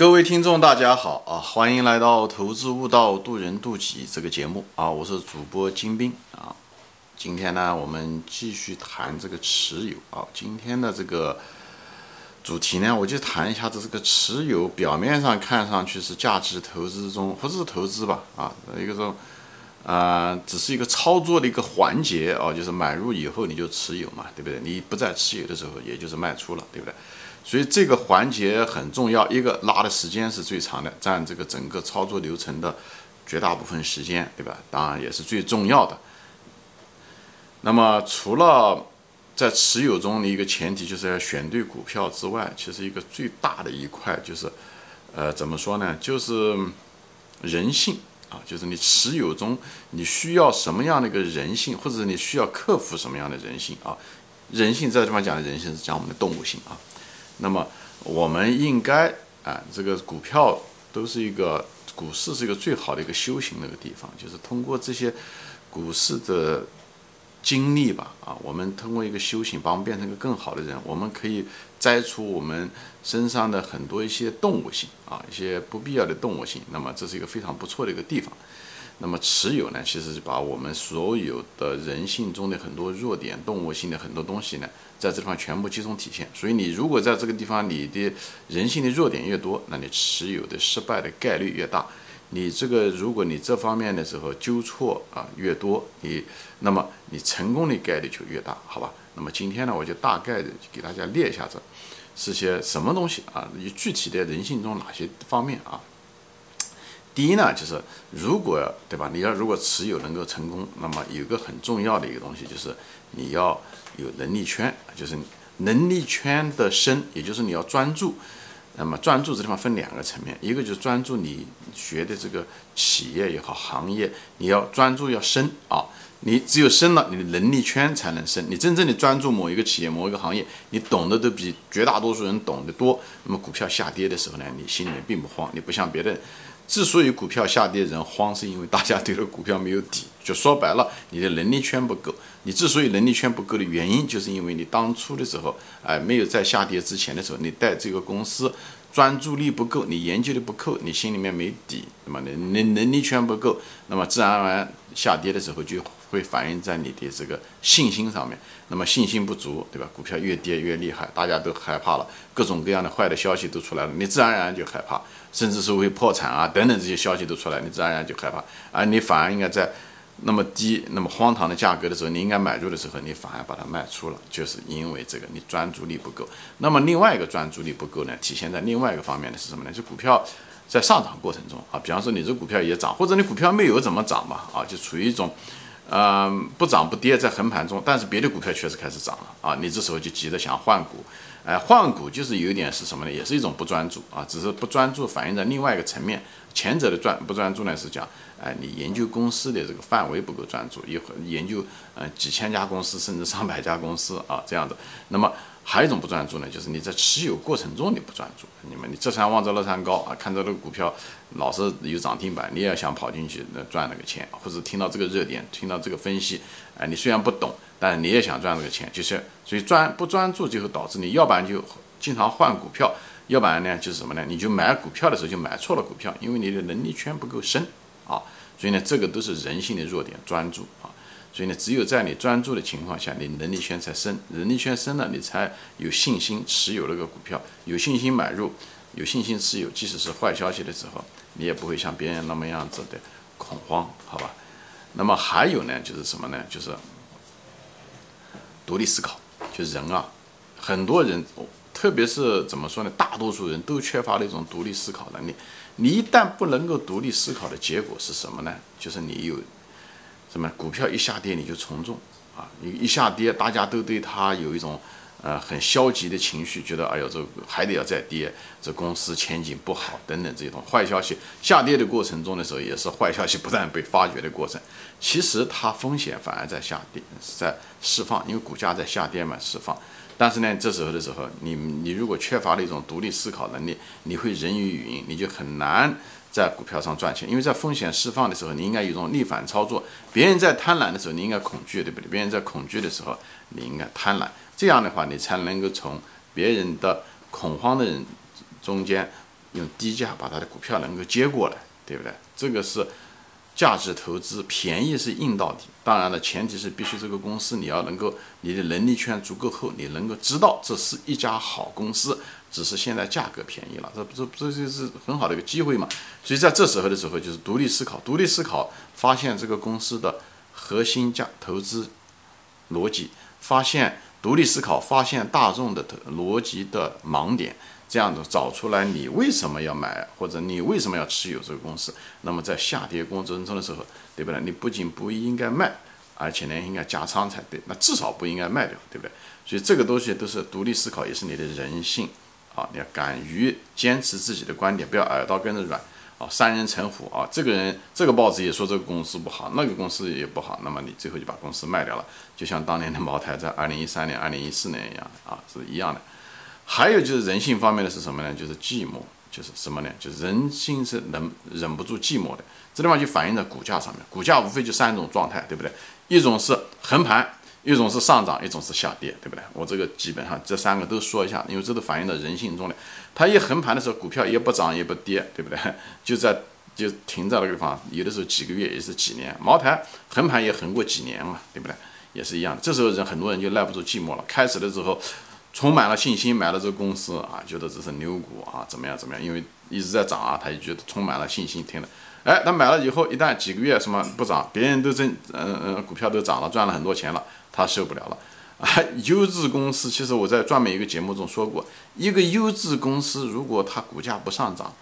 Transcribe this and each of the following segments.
各位听众，大家好啊！欢迎来到《投资悟道，渡人渡己》这个节目啊！我是主播金兵啊。今天呢，我们继续谈这个持有啊。今天的这个主题呢，我就谈一下子这个持有。表面上看上去是价值投资中，不是投资吧？啊，一个说啊，只是一个操作的一个环节啊，就是买入以后你就持有嘛，对不对？你不再持有的时候，也就是卖出了，对不对？所以这个环节很重要，一个拉的时间是最长的，占这个整个操作流程的绝大部分时间，对吧？当然也是最重要的。那么除了在持有中的一个前提就是要选对股票之外，其实一个最大的一块就是，呃，怎么说呢？就是人性啊，就是你持有中你需要什么样的一个人性，或者你需要克服什么样的人性啊？人性在这地方讲的人性是讲我们的动物性啊。那么我们应该啊，这个股票都是一个股市是一个最好的一个修行那个地方，就是通过这些股市的经历吧，啊，我们通过一个修行，把我们变成一个更好的人，我们可以摘除我们身上的很多一些动物性啊，一些不必要的动物性，那么这是一个非常不错的一个地方。那么持有呢，其实是把我们所有的人性中的很多弱点、动物性的很多东西呢，在这地方全部集中体现。所以你如果在这个地方你的人性的弱点越多，那你持有的失败的概率越大。你这个如果你这方面的时候纠错啊越多，你那么你成功的概率就越大，好吧？那么今天呢，我就大概的给大家列一下子是些什么东西啊？你具体的人性中哪些方面啊？第一呢，就是如果对吧？你要如果持有能够成功，那么有个很重要的一个东西就是你要有能力圈，就是能力圈的深，也就是你要专注。那么专注这地方分两个层面，一个就是专注你学的这个企业也好，行业你要专注要深啊。你只有深了，你的能力圈才能深。你真正的专注某一个企业、某一个行业，你懂得都比绝大多数人懂得多。那么股票下跌的时候呢，你心里面并不慌，你不像别的。之所以股票下跌人慌，是因为大家对这股票没有底。就说白了，你的能力圈不够。你之所以能力圈不够的原因，就是因为你当初的时候，哎，没有在下跌之前的时候，你带这个公司专注力不够，你研究的不够，你心里面没底，那么你能能力圈不够，那么自然而然下跌的时候就会反映在你的这个信心上面。那么信心不足，对吧？股票越跌越厉害，大家都害怕了，各种各样的坏的消息都出来了，你自然而然就害怕。甚至是会破产啊等等这些消息都出来，你自然而然就害怕，而你反而应该在那么低、那么荒唐的价格的时候，你应该买入的时候，你反而把它卖出了，就是因为这个你专注力不够。那么另外一个专注力不够呢，体现在另外一个方面的是什么呢？就股票在上涨过程中啊，比方说你这股票也涨，或者你股票没有怎么涨嘛，啊，就处于一种。嗯，不涨不跌，在横盘中，但是别的股票确实开始涨了啊！你这时候就急着想换股，哎，换股就是有点是什么呢？也是一种不专注啊，只是不专注反映在另外一个层面。前者的专不专注呢，是讲，哎，你研究公司的这个范围不够专注，会研究呃几千家公司甚至上百家公司啊这样的。那么还有一种不专注呢，就是你在持有过程中你不专注。你们你这山望着那山高啊，看到这个股票老是有涨停板，你也想跑进去那赚那个钱，或者听到这个热点，听到这个分析，哎，你虽然不懂，但你也想赚这个钱，就是所以专不专注就会导致你要不然就经常换股票，要不然呢就是什么呢？你就买股票的时候就买错了股票，因为你的能力圈不够深啊。所以呢，这个都是人性的弱点，专注啊。所以呢，只有在你专注的情况下，你能力圈才深，能力圈深了，你才有信心持有那个股票，有信心买入，有信心持有。即使是坏消息的时候，你也不会像别人那么样子的恐慌，好吧？那么还有呢，就是什么呢？就是独立思考。就人啊，很多人，特别是怎么说呢？大多数人都缺乏那种独立思考能力。你一旦不能够独立思考的结果是什么呢？就是你有。什么股票一下跌你就从众啊？你一下跌，大家都对它有一种呃很消极的情绪，觉得哎呦这还得要再跌，这公司前景不好等等这种坏消息。下跌的过程中的时候，也是坏消息不断被发掘的过程。其实它风险反而在下跌，在释放，因为股价在下跌嘛，释放。但是呢，这时候的时候，你你如果缺乏了一种独立思考能力，你会人云亦云，你就很难。在股票上赚钱，因为在风险释放的时候，你应该有一种逆反操作。别人在贪婪的时候，你应该恐惧，对不对？别人在恐惧的时候，你应该贪婪。这样的话，你才能够从别人的恐慌的人中间用低价把他的股票能够接过来，对不对？这个是价值投资，便宜是硬道理。当然了，前提是必须这个公司你要能够你的能力圈足够厚，你能够知道这是一家好公司，只是现在价格便宜了，这不这这就是很好的一个机会嘛。所以在这时候的时候，就是独立思考，独立思考，发现这个公司的核心价投资逻辑，发现独立思考，发现大众的逻辑的盲点。这样子找出来，你为什么要买，或者你为什么要持有这个公司？那么在下跌过程中的时候，对不对？你不仅不应该卖，而且呢应该加仓才对。那至少不应该卖掉，对不对？所以这个东西都是独立思考，也是你的人性啊！你要敢于坚持自己的观点，不要耳朵跟着软啊！三人成虎啊！这个人这个报纸也说这个公司不好，那个公司也不好，那么你最后就把公司卖掉了，就像当年的茅台在二零一三年、二零一四年一样啊，是一样的。还有就是人性方面的是什么呢？就是寂寞，就是什么呢？就是人性是忍忍不住寂寞的。这地方就反映在股价上面，股价无非就三种状态，对不对？一种是横盘，一种是上涨，一种是下跌，对不对？我这个基本上这三个都说一下，因为这都反映到人性中的。它一横盘的时候，股票也不涨也不跌，对不对？就在就停在那个地方，有的时候几个月也是几年。茅台横盘也横过几年嘛，对不对？也是一样的。这时候人很多人就耐不住寂寞了，开始的时候。充满了信心买了这个公司啊，觉得这是牛股啊，怎么样怎么样？因为一直在涨啊，他就觉得充满了信心，听了。哎，他买了以后，一旦几个月什么不涨，别人都挣，嗯嗯，股票都涨了，赚了很多钱了，他受不了了。啊，优质公司，其实我在专门一个节目中说过，一个优质公司如果它股价不上涨，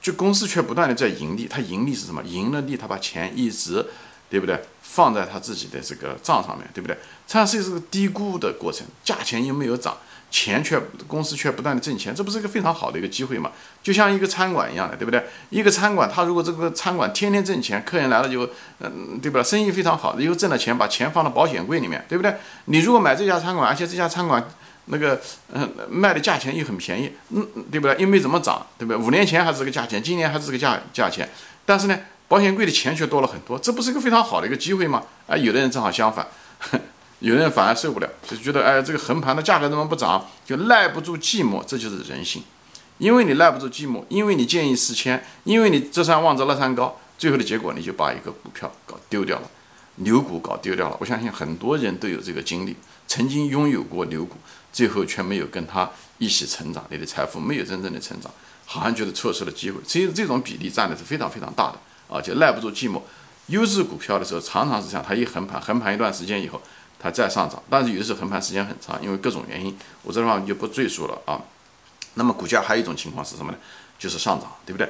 就公司却不断的在盈利，它盈利是什么？盈了利，它把钱一直。对不对？放在他自己的这个账上面对不对？它是是个低估的过程，价钱又没有涨，钱却公司却不断的挣钱，这不是一个非常好的一个机会吗？就像一个餐馆一样的，对不对？一个餐馆，他如果这个餐馆天天挣钱，客人来了就，嗯，对吧？生意非常好，以后挣了钱，把钱放到保险柜里面，对不对？你如果买这家餐馆，而且这家餐馆那个，嗯，卖的价钱又很便宜，嗯，对不对？又没怎么涨，对不对？五年前还是这个价钱，今年还是这个价价钱，但是呢？保险柜的钱却多了很多，这不是一个非常好的一个机会吗？啊，有的人正好相反，有人反而受不了，就觉得哎，这个横盘的价格怎么不涨？就耐不住寂寞，这就是人性。因为你耐不住寂寞，因为你见异思迁，因为你这山望着那山高，最后的结果你就把一个股票搞丢掉了，牛股搞丢掉了。我相信很多人都有这个经历，曾经拥有过牛股，最后却没有跟他一起成长，你的财富没有真正的成长，好像觉得错失了机会。其实这种比例占的是非常非常大的。啊，就耐不住寂寞。优质股票的时候，常常是这样，它一横盘，横盘一段时间以后，它再上涨。但是有的时候横盘时间很长，因为各种原因，我这地方就不赘述了啊。那么股价还有一种情况是什么呢？就是上涨，对不对？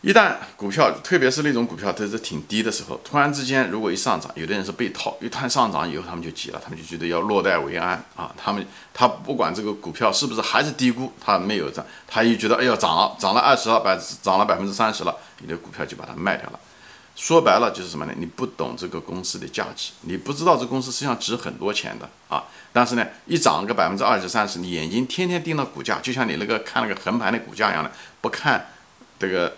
一旦股票，特别是那种股票它是挺低的时候，突然之间如果一上涨，有的人是被套，一旦上涨以后，他们就急了，他们就觉得要落袋为安啊。他们他不管这个股票是不是还是低估，他没有涨，他一觉得哎呀涨了，涨了二十了，百涨了百分之三十了。你的股票就把它卖掉了，说白了就是什么呢？你不懂这个公司的价值，你不知道这公司实际上值很多钱的啊。但是呢，一涨个百分之二十、三十，你眼睛天天盯着股价，就像你那个看那个横盘的股价一样的，不看这个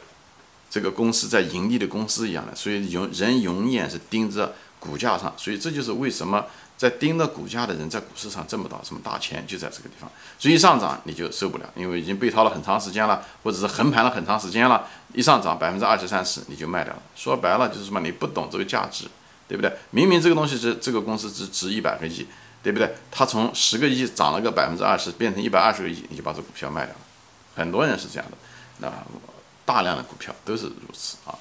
这个公司在盈利的公司一样的。所以永人永远是盯着股价上，所以这就是为什么。在盯着股价的人，在股市上挣不到什么大钱，就在这个地方。所以一上涨你就受不了，因为已经被套了很长时间了，或者是横盘了很长时间了。一上涨百分之二十三十，你就卖掉了。说白了就是什么？你不懂这个价值，对不对？明明这个东西是这个公司值值一百个亿，对不对？它从十个亿涨了个百分之二十，变成一百二十个亿，你就把这股票卖掉了。很多人是这样的，那大量的股票都是如此啊。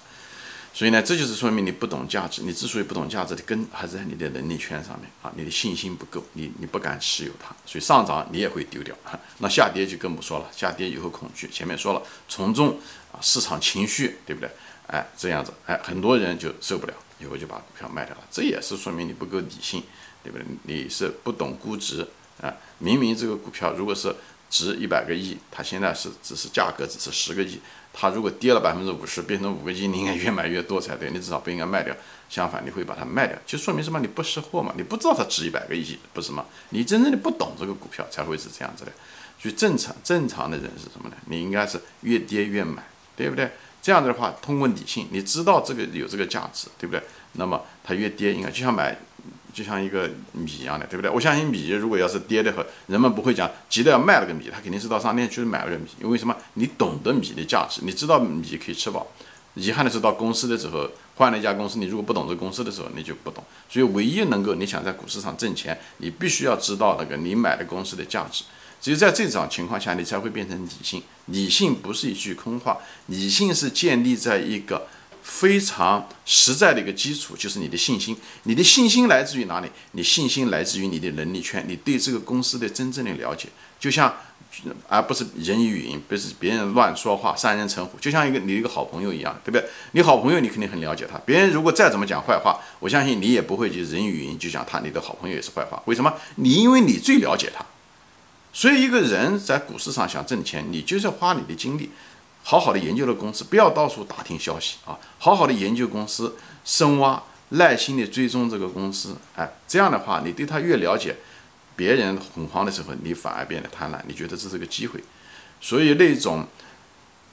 所以呢，这就是说明你不懂价值。你之所以不懂价值的根，还是在你的能力圈上面啊，你的信心不够，你你不敢持有它。所以上涨你也会丢掉，那下跌就更不说了。下跌以后恐惧，前面说了从众啊，市场情绪，对不对？哎，这样子，哎，很多人就受不了，以后就把股票卖掉了。这也是说明你不够理性，对不对？你是不懂估值啊。明明这个股票如果是值一百个亿，它现在是只是价格只是十个亿。它如果跌了百分之五十，变成五个亿，你应该越买越多才对。你至少不应该卖掉，相反，你会把它卖掉，就说明什么？你不识货嘛，你不知道它值一百个亿，不是吗？你真正的不懂这个股票才会是这样子的。所以正常正常的人是什么呢？你应该是越跌越买，对不对？这样子的话，通过理性，你知道这个有这个价值，对不对？那么它越跌，应该就像买，就像一个米一样的，对不对？我相信米如果要是跌的话，人们不会讲急着要卖了个米，他肯定是到商店去买了米。因为什么？你懂得米的价值，你知道米可以吃饱。遗憾的是，到公司的时候换了一家公司，你如果不懂这公司的时候，你就不懂。所以，唯一能够你想在股市上挣钱，你必须要知道那个你买的公司的价值。只有在这种情况下，你才会变成理性。理性不是一句空话，理性是建立在一个。非常实在的一个基础就是你的信心，你的信心来自于哪里？你信心来自于你的能力圈，你对这个公司的真正的了解，就像，而不是人云亦云，不是别人乱说话、三人成虎，就像一个你一个好朋友一样，对不对？你好朋友你肯定很了解他，别人如果再怎么讲坏话，我相信你也不会就人云亦云就讲他，你的好朋友也是坏话。为什么？你因为你最了解他，所以一个人在股市上想挣钱，你就是要花你的精力。好好的研究了公司，不要到处打听消息啊！好好的研究公司，深挖，耐心的追踪这个公司。哎，这样的话，你对他越了解，别人恐慌的时候，你反而变得贪婪，你觉得这是个机会。所以那种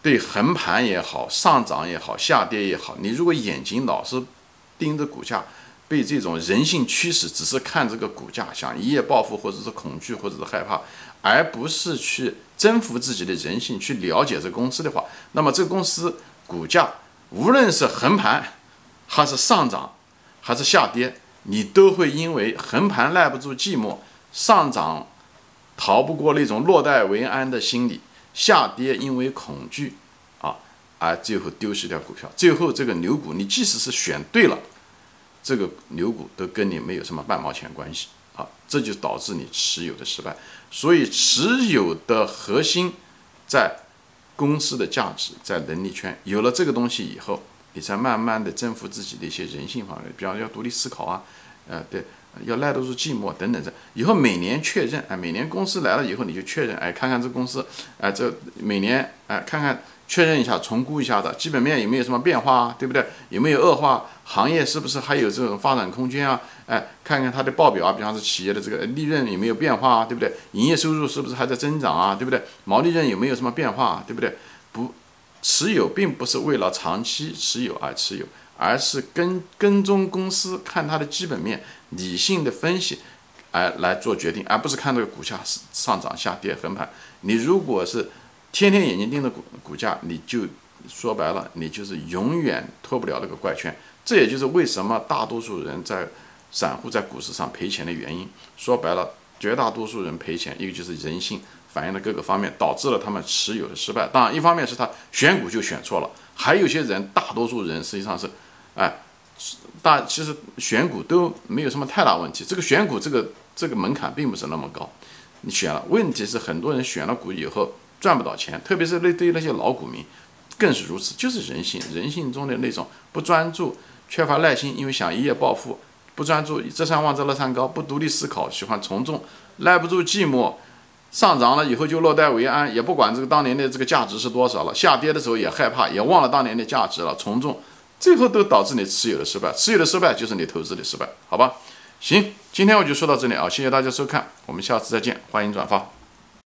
对横盘也好，上涨也好，下跌也好，你如果眼睛老是盯着股价，被这种人性驱使，只是看这个股价，想一夜暴富，或者是恐惧，或者是害怕，而不是去。征服自己的人性，去了解这公司的话，那么这个公司股价无论是横盘，还是上涨，还是下跌，你都会因为横盘耐不住寂寞，上涨逃不过那种落袋为安的心理，下跌因为恐惧啊，而最后丢失掉股票。最后这个牛股，你即使是选对了，这个牛股都跟你没有什么半毛钱关系。这就导致你持有的失败。所以持有的核心在公司的价值，在能力圈。有了这个东西以后，你才慢慢的征服自己的一些人性方面，比方要独立思考啊，呃，对，要耐得住寂寞等等这。以后每年确认，哎，每年公司来了以后你就确认，哎，看看这公司，哎，这每年，哎，看看。确认一下，重估一下的基本面有没有什么变化啊？对不对？有没有恶化？行业是不是还有这种发展空间啊？哎，看看它的报表啊，比方说企业的这个利润有没有变化啊？对不对？营业收入是不是还在增长啊？对不对？毛利润有没有什么变化？啊对不对？不，持有并不是为了长期持有而持有，而是跟跟踪公司，看它的基本面，理性的分析，哎来做决定，而不是看这个股价是上涨下跌横盘。你如果是。天天眼睛盯着股股价，你就说白了，你就是永远脱不了那个怪圈。这也就是为什么大多数人在散户在股市上赔钱的原因。说白了，绝大多数人赔钱，一个就是人性反映的各个方面导致了他们持有的失败。当然，一方面是他选股就选错了，还有些人，大多数人实际上是，哎，大其实选股都没有什么太大问题。这个选股这个这个门槛并不是那么高，你选了，问题是很多人选了股以后。赚不到钱，特别是那对于那些老股民，更是如此。就是人性，人性中的那种不专注、缺乏耐心，因为想一夜暴富，不专注，这山望着那山高，不独立思考，喜欢从众，耐不住寂寞，上涨了以后就落袋为安，也不管这个当年的这个价值是多少了，下跌的时候也害怕，也忘了当年的价值了，从众，最后都导致你持有的失败，持有的失败就是你投资的失败，好吧？行，今天我就说到这里啊，谢谢大家收看，我们下次再见，欢迎转发。